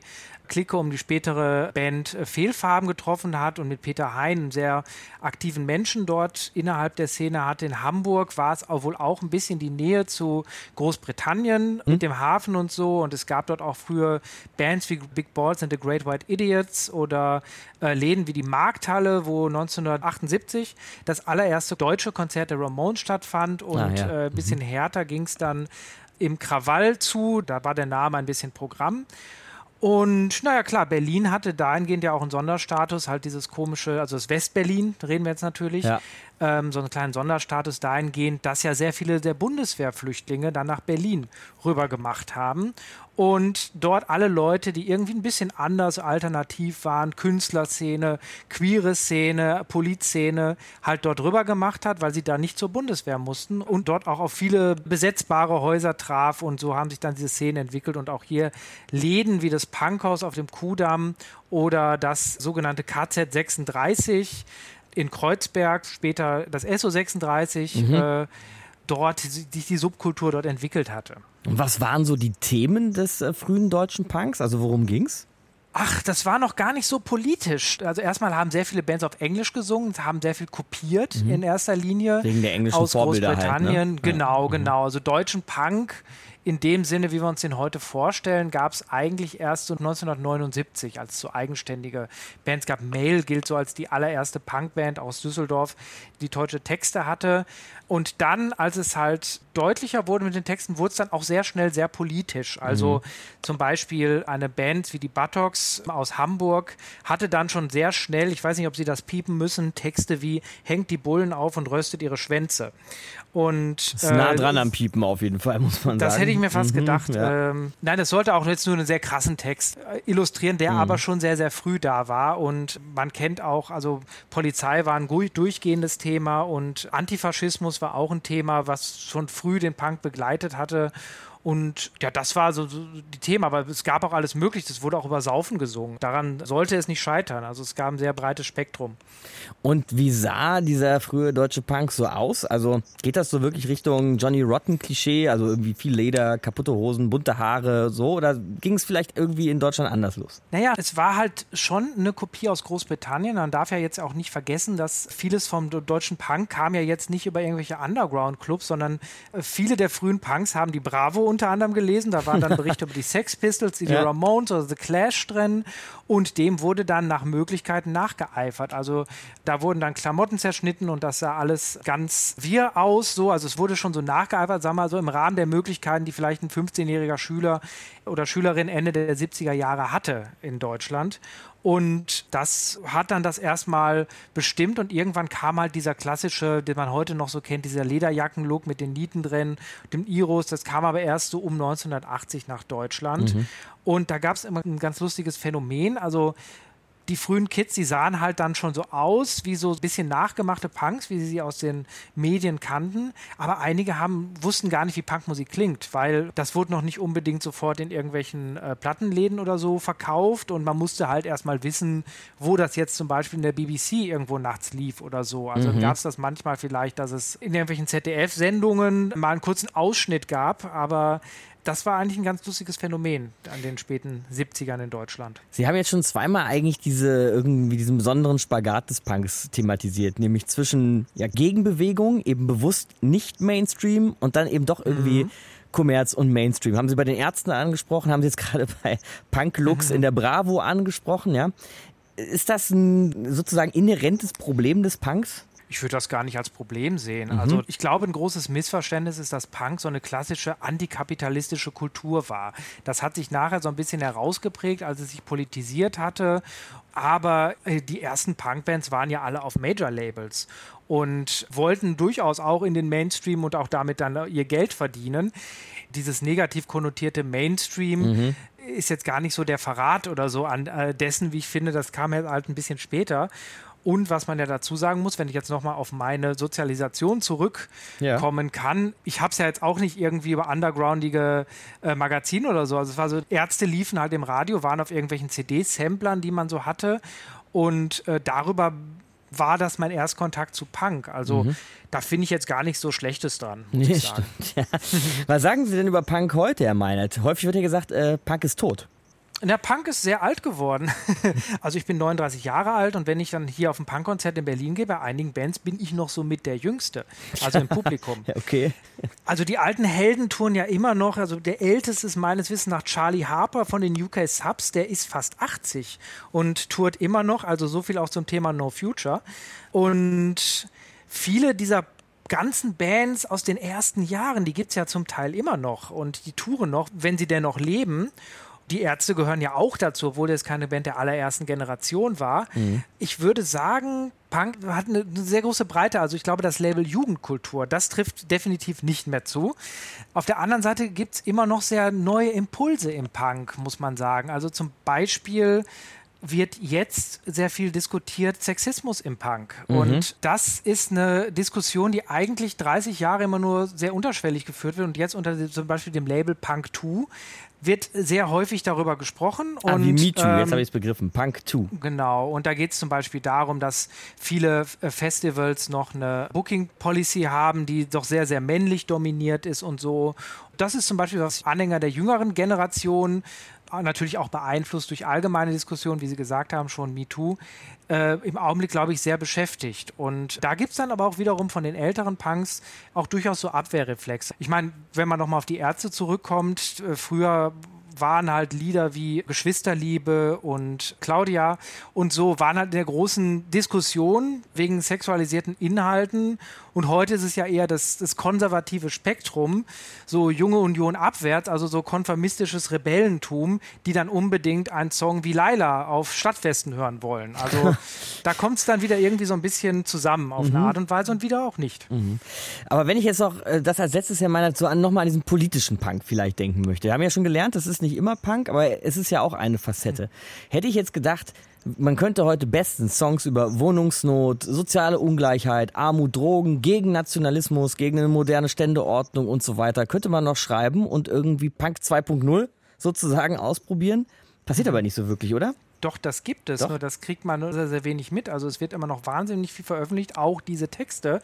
[SPEAKER 15] Clique um die spätere Band äh, Fehlfarben getroffen hat und mit Peter Hein, einen sehr aktiven Menschen dort innerhalb der Szene hatte. In Hamburg war es auch wohl auch ein bisschen die Nähe zu Großbritannien mhm. mit dem Hafen und so. Und es gab dort auch früher Bands wie Big Balls and the Great White Idiots oder äh, Läden wie die Markthalle, wo 1978 das allererste deutsche Konzert der Ramones stattfand. Und ein ah, ja. äh, bisschen mhm. härter ging es dann im Krawall zu. Da war der Name ein bisschen Programm. Und naja, klar, Berlin hatte dahingehend ja auch einen Sonderstatus, halt dieses komische, also das Westberlin, reden wir jetzt natürlich, ja. Ähm, so einen kleinen Sonderstatus dahingehend, dass ja sehr viele der Bundeswehrflüchtlinge dann nach Berlin rüber gemacht haben. Und dort alle Leute, die irgendwie ein bisschen anders alternativ waren, Künstlerszene, queere Szene, Polizszene, halt dort rüber gemacht hat, weil sie da nicht zur Bundeswehr mussten und dort auch auf viele besetzbare Häuser traf. Und so haben sich dann diese Szenen entwickelt. Und auch hier Läden wie das Punkhaus auf dem Kudamm oder das sogenannte KZ 36 in Kreuzberg, später das SO 36, mhm. äh, dort sich die Subkultur dort entwickelt hatte.
[SPEAKER 2] Und was waren so die Themen des äh, frühen deutschen Punks? Also worum ging's?
[SPEAKER 15] Ach, das war noch gar nicht so politisch. Also erstmal haben sehr viele Bands auf Englisch gesungen, haben sehr viel kopiert mhm. in erster Linie.
[SPEAKER 2] Wegen der englischen
[SPEAKER 15] aus
[SPEAKER 2] Vorbilder
[SPEAKER 15] Großbritannien.
[SPEAKER 2] Halt, ne?
[SPEAKER 15] Genau,
[SPEAKER 2] ja.
[SPEAKER 15] Mhm. genau. Also deutschen Punk in dem Sinne, wie wir uns den heute vorstellen, gab es eigentlich erst so 1979, als es so eigenständige Bands gab. Mail gilt so als die allererste Punkband aus Düsseldorf, die deutsche Texte hatte. Und dann, als es halt deutlicher wurde mit den Texten, wurde es dann auch sehr schnell sehr politisch. Also mhm. zum Beispiel eine Band wie die Buttocks aus Hamburg hatte dann schon sehr schnell, ich weiß nicht, ob sie das piepen müssen, Texte wie hängt die Bullen auf und röstet ihre Schwänze. Und,
[SPEAKER 2] das ist nah äh, dran am Piepen auf jeden Fall, muss man
[SPEAKER 15] das
[SPEAKER 2] sagen.
[SPEAKER 15] hätte ich mir fast
[SPEAKER 2] Mhm,
[SPEAKER 15] gedacht.
[SPEAKER 2] ja.
[SPEAKER 15] Ähm, nein, das sollte auch jetzt nur einen sehr krassen Text äh, illustrieren, der
[SPEAKER 2] Mhm.
[SPEAKER 15] aber schon sehr, sehr früh da war. Und man kennt auch, also Polizei war ein durchgehendes Thema und Antifaschismus war auch ein Thema, was schon früh den Punk begleitet hatte. Und ja, das war so, so die Themen, aber es gab auch alles Mögliche. Es wurde auch über Saufen gesungen. Daran sollte es nicht scheitern. Also es gab ein sehr breites Spektrum.
[SPEAKER 2] Und wie sah dieser frühe deutsche Punk so aus? Also geht das so wirklich Richtung Johnny Rotten Klischee, also irgendwie viel Leder, kaputte Hosen, bunte Haare, so? Oder ging es vielleicht irgendwie in Deutschland anders los?
[SPEAKER 15] Naja, es war halt schon eine Kopie aus Großbritannien. Man darf ja jetzt auch nicht vergessen, dass vieles vom deutschen Punk kam ja jetzt nicht über irgendwelche Underground-Clubs, sondern äh, viele der frühen Punks haben die Bravo unter anderem gelesen. Da waren dann Berichte über die Sex Pistols, die [LAUGHS]
[SPEAKER 2] Ja.
[SPEAKER 15] Ramones oder The Clash drin. Und dem wurde dann nach Möglichkeiten nachgeeifert. Also da wurden dann Klamotten zerschnitten und das sah alles ganz wir aus. So. Also es wurde schon so nachgeeifert, sagen wir mal so im Rahmen der Möglichkeiten, die vielleicht ein 15-jähriger Schüler oder Schülerin Ende der 70er Jahre hatte in Deutschland. Und das hat dann das erstmal bestimmt und irgendwann kam halt dieser klassische, den man heute noch so kennt, dieser Lederjacken-Look mit den Nieten drin, dem Iros, das kam aber erst so um 1980 nach Deutschland.
[SPEAKER 2] Mhm.
[SPEAKER 15] Und da gab es immer ein ganz lustiges Phänomen. Also die frühen Kids, die sahen halt dann schon so aus wie so ein bisschen nachgemachte Punks, wie sie sie aus den Medien kannten. Aber einige haben, wussten gar nicht, wie Punkmusik klingt, weil das wurde noch nicht unbedingt sofort in irgendwelchen äh, Plattenläden oder so verkauft und man musste halt erstmal wissen, wo das jetzt zum Beispiel in der BBC irgendwo nachts lief oder so. Also
[SPEAKER 2] Mhm.
[SPEAKER 15] gab es das manchmal vielleicht, dass es in irgendwelchen ZDF-Sendungen mal einen kurzen Ausschnitt gab, aber das war eigentlich ein ganz lustiges Phänomen an den späten 70ern in Deutschland.
[SPEAKER 2] Sie haben jetzt schon zweimal eigentlich diese irgendwie diesen besonderen Spagat des Punks thematisiert, nämlich zwischen ja, Gegenbewegung, eben bewusst nicht Mainstream und dann eben doch irgendwie
[SPEAKER 15] Mhm.
[SPEAKER 2] Kommerz und Mainstream. Haben Sie bei den Ärzten angesprochen, haben Sie jetzt [LAUGHS] gerade bei Punk-Looks in der Bravo angesprochen, ja? Ist das ein sozusagen inhärentes Problem des Punks?
[SPEAKER 15] Ich würde das gar nicht als Problem sehen.
[SPEAKER 2] Mhm.
[SPEAKER 15] Also ich glaube, ein großes Missverständnis ist, dass Punk so eine klassische antikapitalistische Kultur war. Das hat sich nachher so ein bisschen herausgeprägt, als es sich politisiert hatte. Aber äh, die ersten Punkbands waren ja alle auf Major-Labels und wollten durchaus auch in den Mainstream und auch damit dann ihr Geld verdienen. Dieses negativ konnotierte Mainstream
[SPEAKER 2] Mhm.
[SPEAKER 15] ist jetzt gar nicht so der Verrat oder so an äh, dessen, wie ich finde, das kam halt ein bisschen später. Und was man ja dazu sagen muss, wenn ich jetzt nochmal auf meine Sozialisation zurückkommen kann, ich habe es ja jetzt auch nicht irgendwie über undergroundige äh, Magazine oder so. Also es war so, Ärzte liefen halt im Radio, waren auf irgendwelchen CD-Samplern, die man so hatte. Und äh, darüber war das mein Erstkontakt zu Punk. Also
[SPEAKER 2] Mhm.
[SPEAKER 15] da finde ich jetzt gar nichts so Schlechtes dran, muss
[SPEAKER 2] Nee,
[SPEAKER 15] ich sagen. [LAUGHS]
[SPEAKER 2] ja. Was sagen Sie denn über Punk heute, Herr Meinert? Häufig wird ja gesagt, äh, Punk ist tot.
[SPEAKER 15] Der Punk ist sehr alt geworden. [LAUGHS] also ich bin 39 Jahre alt und wenn ich dann hier auf ein Punkkonzert in Berlin gehe, bei einigen Bands bin ich noch so mit der Jüngste, also im [LAUGHS] Publikum.
[SPEAKER 2] Okay.
[SPEAKER 15] Also die alten Helden touren ja immer noch. Also der älteste ist meines Wissens nach Charlie Harper von den UK Subs. Der ist fast 80 und tourt immer noch. Also so viel auch zum Thema No Future. Und viele dieser ganzen Bands aus den ersten Jahren, die gibt es ja zum Teil immer noch und die touren noch, wenn sie denn noch leben. Die Ärzte gehören ja auch dazu, obwohl das keine Band der allerersten Generation war.
[SPEAKER 2] Mhm.
[SPEAKER 15] Ich würde sagen, Punk hat eine, eine sehr große Breite. Also ich glaube, das Label Jugendkultur, das trifft definitiv nicht mehr zu. Auf der anderen Seite gibt es immer noch sehr neue Impulse im Punk, muss man sagen. Also zum Beispiel wird jetzt sehr viel diskutiert Sexismus im Punk.
[SPEAKER 2] Mhm.
[SPEAKER 15] Und das ist eine Diskussion, die eigentlich 30 Jahre immer nur sehr unterschwellig geführt wird. Und jetzt unter zum Beispiel dem Label Punk 2 wird sehr häufig darüber gesprochen.
[SPEAKER 2] Ah,
[SPEAKER 15] und,
[SPEAKER 2] wie Me Too, jetzt
[SPEAKER 15] ähm,
[SPEAKER 2] habe ich es begriffen. Punk 2.
[SPEAKER 15] Genau, und da geht es zum Beispiel darum, dass viele äh, Festivals noch eine Booking-Policy haben, die doch sehr, sehr männlich dominiert ist und so. Das ist zum Beispiel was Anhänger der jüngeren Generation, natürlich auch beeinflusst durch allgemeine Diskussionen, wie Sie gesagt haben, schon MeToo, äh, im Augenblick, glaube ich, sehr beschäftigt. Und da gibt es dann aber auch wiederum von den älteren Punks auch durchaus so Abwehrreflexe. Ich meine, wenn man nochmal auf die Ärzte zurückkommt, äh, früher waren halt Lieder wie Geschwisterliebe und Claudia und so waren halt in der großen Diskussion wegen sexualisierten Inhalten Und heute ist es ja eher das, das konservative Spektrum, so junge Union abwärts, also so konformistisches Rebellentum, die dann unbedingt einen Song wie Laila auf Stadtfesten hören wollen. Also [LAUGHS] da kommt es dann wieder irgendwie so ein bisschen zusammen auf eine
[SPEAKER 2] Mhm.
[SPEAKER 15] Art und Weise und wieder auch nicht.
[SPEAKER 2] Mhm. Aber wenn ich jetzt noch äh, das als letztes Jahr meiner so an nochmal an diesen politischen Punk vielleicht denken möchte. Wir haben ja schon gelernt, das ist nicht immer Punk, aber es ist ja auch eine Facette. Hätte ich jetzt gedacht, man könnte heute bestens Songs über Wohnungsnot, soziale Ungleichheit, Armut, Drogen, gegen Nationalismus, gegen eine moderne Ständeordnung und so weiter, könnte man noch schreiben und irgendwie Punk 2.0 sozusagen ausprobieren. Passiert aber nicht so wirklich, oder?
[SPEAKER 15] Doch, das gibt es,
[SPEAKER 2] Doch.
[SPEAKER 15] nur das kriegt man nur sehr, sehr wenig mit. Also es wird immer noch wahnsinnig viel veröffentlicht, auch diese Texte.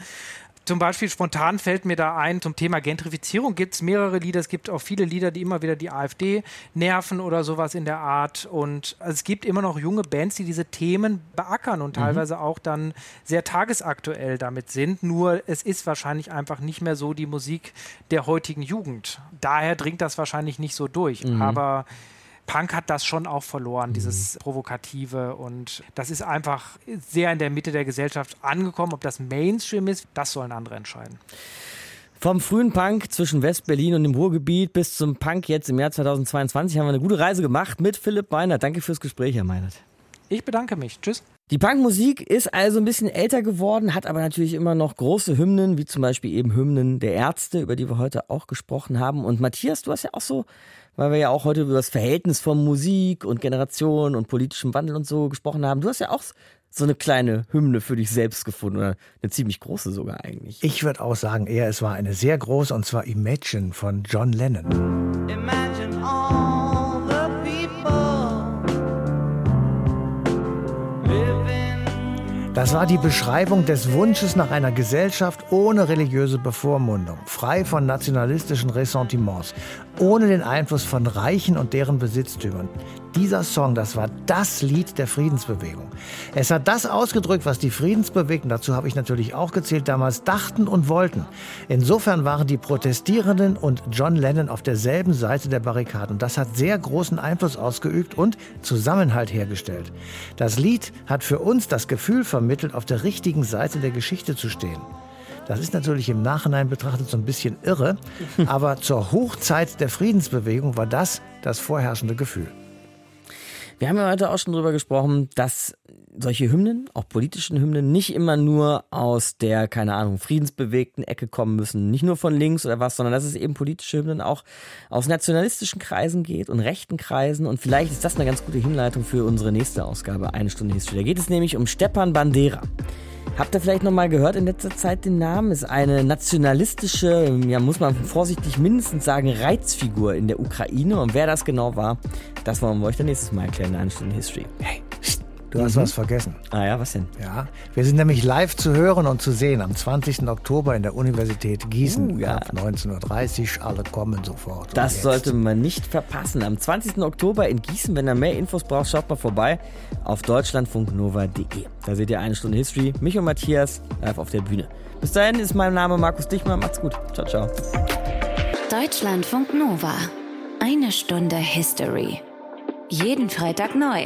[SPEAKER 15] Zum Beispiel spontan fällt mir da ein, zum Thema Gentrifizierung gibt es mehrere Lieder. Es gibt auch viele Lieder, die immer wieder die AfD nerven oder sowas in der Art. Und es gibt immer noch junge Bands, die diese Themen beackern und
[SPEAKER 2] Mhm.
[SPEAKER 15] teilweise auch dann sehr tagesaktuell damit sind. Nur es ist wahrscheinlich einfach nicht mehr so die Musik der heutigen Jugend. Daher dringt das wahrscheinlich nicht so durch.
[SPEAKER 2] Mhm.
[SPEAKER 15] Aber Punk hat das schon auch verloren, dieses Provokative. Und das ist einfach sehr in der Mitte der Gesellschaft angekommen. Ob das Mainstream ist, das sollen andere entscheiden.
[SPEAKER 2] Vom frühen Punk zwischen West-Berlin und dem Ruhrgebiet bis zum Punk jetzt im Jahr 2022 haben wir eine gute Reise gemacht mit Philipp Meinert. Danke fürs Gespräch, Herr Meinert.
[SPEAKER 15] Ich bedanke mich. Tschüss.
[SPEAKER 2] Die Punkmusik ist also ein bisschen älter geworden, hat aber natürlich immer noch große Hymnen, wie zum Beispiel eben Hymnen der Ärzte, über die wir heute auch gesprochen haben. Und Matthias, du hast ja auch so, weil wir ja auch heute über das Verhältnis von Musik und Generation und politischem Wandel und so gesprochen haben, du hast ja auch so eine kleine Hymne für dich selbst gefunden oder eine ziemlich große sogar eigentlich.
[SPEAKER 5] Ich würde auch sagen, eher es war eine sehr große und zwar Imagine von John Lennon.
[SPEAKER 3] Imagine all
[SPEAKER 5] Das war die Beschreibung des Wunsches nach einer Gesellschaft ohne religiöse Bevormundung, frei von nationalistischen Ressentiments, ohne den Einfluss von Reichen und deren Besitztümern. Dieser Song, das war das Lied der Friedensbewegung. Es hat das ausgedrückt, was die Friedensbewegten, dazu habe ich natürlich auch gezählt, damals dachten und wollten. Insofern waren die Protestierenden und John Lennon auf derselben Seite der Barrikaden. Das hat sehr großen Einfluss ausgeübt und Zusammenhalt hergestellt. Das Lied hat für uns das Gefühl vermittelt, auf der richtigen Seite der Geschichte zu stehen. Das ist natürlich im Nachhinein betrachtet so ein bisschen irre, [LAUGHS] aber zur Hochzeit der Friedensbewegung war das das vorherrschende Gefühl.
[SPEAKER 2] Wir haben ja heute auch schon drüber gesprochen, dass solche Hymnen, auch politischen Hymnen, nicht immer nur aus der, keine Ahnung, friedensbewegten Ecke kommen müssen. Nicht nur von links oder was, sondern dass es eben politische Hymnen auch aus nationalistischen Kreisen geht und rechten Kreisen. Und vielleicht ist das eine ganz gute Hinleitung für unsere nächste Ausgabe, eine Stunde History. Da geht es nämlich um Stepan Bandera. Habt ihr vielleicht noch mal gehört in letzter Zeit den Namen? Ist eine nationalistische, ja muss man vorsichtig mindestens sagen, Reizfigur in der Ukraine. Und wer das genau war, das wollen wir euch dann nächstes Mal erklären in einer Stunde History. Hey,
[SPEAKER 5] Du hast
[SPEAKER 2] Mhm.
[SPEAKER 5] was vergessen.
[SPEAKER 2] Ah ja, was denn?
[SPEAKER 5] Ja, wir sind nämlich live zu hören und zu sehen am 20. Oktober in der Universität Gießen
[SPEAKER 2] Uh, ja.
[SPEAKER 5] ab 19.30 Uhr. Alle kommen sofort.
[SPEAKER 2] Das sollte man nicht verpassen. Am 20. Oktober in Gießen, wenn ihr mehr Infos braucht, schaut mal vorbei auf deutschlandfunknova.de. Da seht ihr eine Stunde History. Mich und Matthias live auf der Bühne. Bis dahin ist mein Name Markus Dichmann. Macht's gut. Ciao, ciao.
[SPEAKER 1] Deutschlandfunk Nova. Eine Stunde History. Jeden Freitag neu.